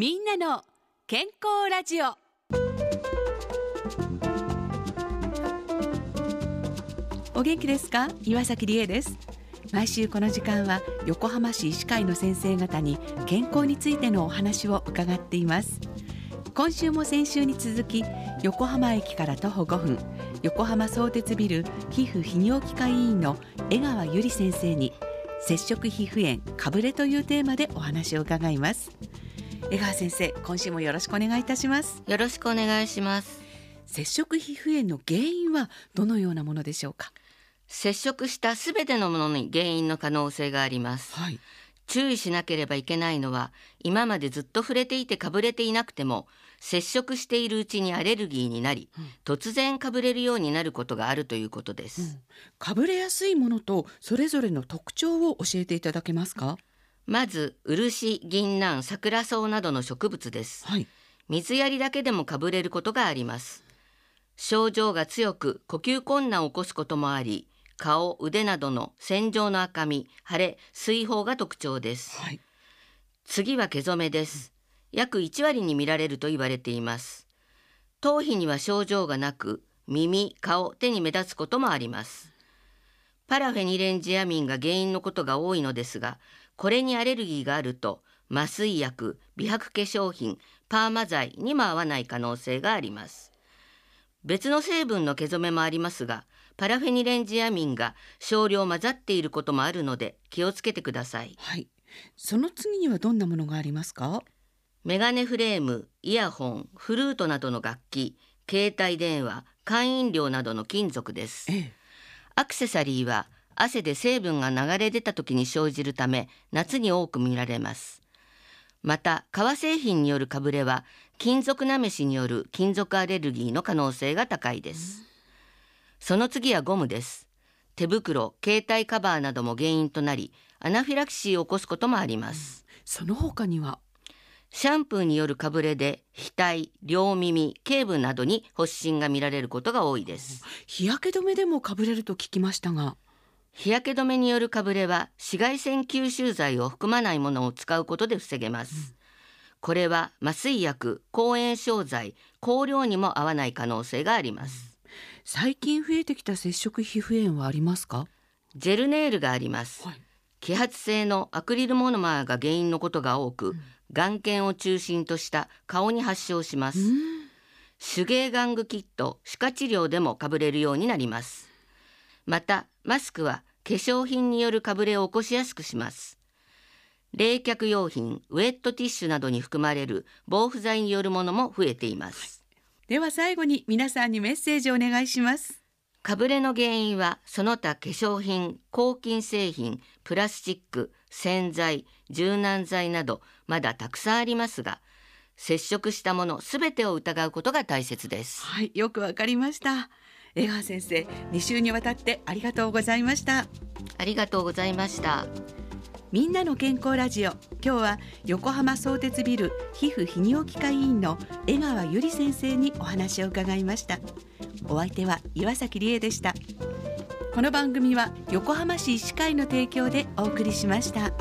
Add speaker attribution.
Speaker 1: みんなの健康ラジオ。お元気ですか？岩崎理恵です。毎週この時間は横浜市医師会の先生方に健康についてのお話を伺っています。今週も先週に続き横浜駅から徒歩5分横浜相鉄ビル皮膚泌尿器科医院の江川由里先生に接触皮膚炎かぶれというテーマでお話を伺います。江川先生今週もよろしくお願いいたします。
Speaker 2: よろしくお願いします。
Speaker 1: 接触皮膚炎の原因はどのようなものでしょうか？
Speaker 2: 接触したすべてのものに原因の可能性があります、
Speaker 1: はい。
Speaker 2: 注意しなければいけないのは今までずっと触れていてかぶれていなくても接触しているうちにアレルギーになり、突然かぶれるようになることがあるということです、
Speaker 1: かぶれやすいものとそれぞれの特徴を教えていただけますか？
Speaker 2: まず漆銀杏桜草などの植物です
Speaker 1: はい
Speaker 2: 水やりだけでもかぶれることがあります症状が強く呼吸困難を起こすこともあり顔腕などの線状の赤み腫れ水疱が特徴です
Speaker 1: はい
Speaker 2: 次は毛染めです。約1割に見られると言われています。頭皮には症状がなく、耳、顔、手に目立つこともあります。パラフェニレンジアミンが原因のことが多いのですが、これにアレルギーがあると、麻酔薬、美白化粧品、パーマ剤にも合わない可能性があります。別の成分の毛染めもありますが、パラフェニレンジアミンが少量混ざっていることもあるので気をつけてください。
Speaker 1: はいその次にはどんなものがありますか？
Speaker 2: メガネフレーム、イヤホン、フルートなどの楽器、携帯電話、会飲料などの金属です。
Speaker 1: ええ
Speaker 2: アクセサリーは汗で成分が流れ出た時に生じるため夏に多く見られます。また、革製品によるかぶれは金属なめしによる金属アレルギーの可能性が高いです。その次はゴムです。手袋、携帯カバーなども原因となり、アナフィラキシーを起こすこともあります。
Speaker 1: その他には？
Speaker 2: シャンプーによるかぶれで額、両耳、頸部などに発疹が見られることが多いです。
Speaker 1: 日焼け止めでもかぶれると聞きましたが
Speaker 2: 日焼け止めによるかぶれは紫外線吸収剤を含まないものを使うことで防げます。これは麻酔薬、抗炎症剤、香料にも合わない可能性があります。
Speaker 1: 最近増えてきた接触皮膚炎はありますか？
Speaker 2: ジェルネイルがあります。
Speaker 1: はい
Speaker 2: 揮発性のアクリルモノマーが原因のことが多く、眼瞼を中心とした顔に発症します。手芸玩具キット、歯科治療でもかぶれるようになります。また、マスクは化粧品によるかぶれを起こしやすくします。冷却用品、ウェットティッシュなどに含まれる防腐剤によるものも増えています。
Speaker 1: では最後に皆さんにメッセージをお願いします
Speaker 2: かぶれの原因はその他化粧品、抗菌製品、プラスチック、洗剤、柔軟剤などまだたくさんありますが、接触したものすべてを疑うことが大切です。
Speaker 1: はいよくわかりました江川先生2週にわたってありがとうございました。
Speaker 2: ありがとうございました。
Speaker 1: みんなの健康ラジオ今日は横浜相鉄ビル皮膚泌尿器科医院の江川由里先生にお話を伺いました。お相手は岩崎理恵でした。この番組は横浜市医師会の提供でお送りしました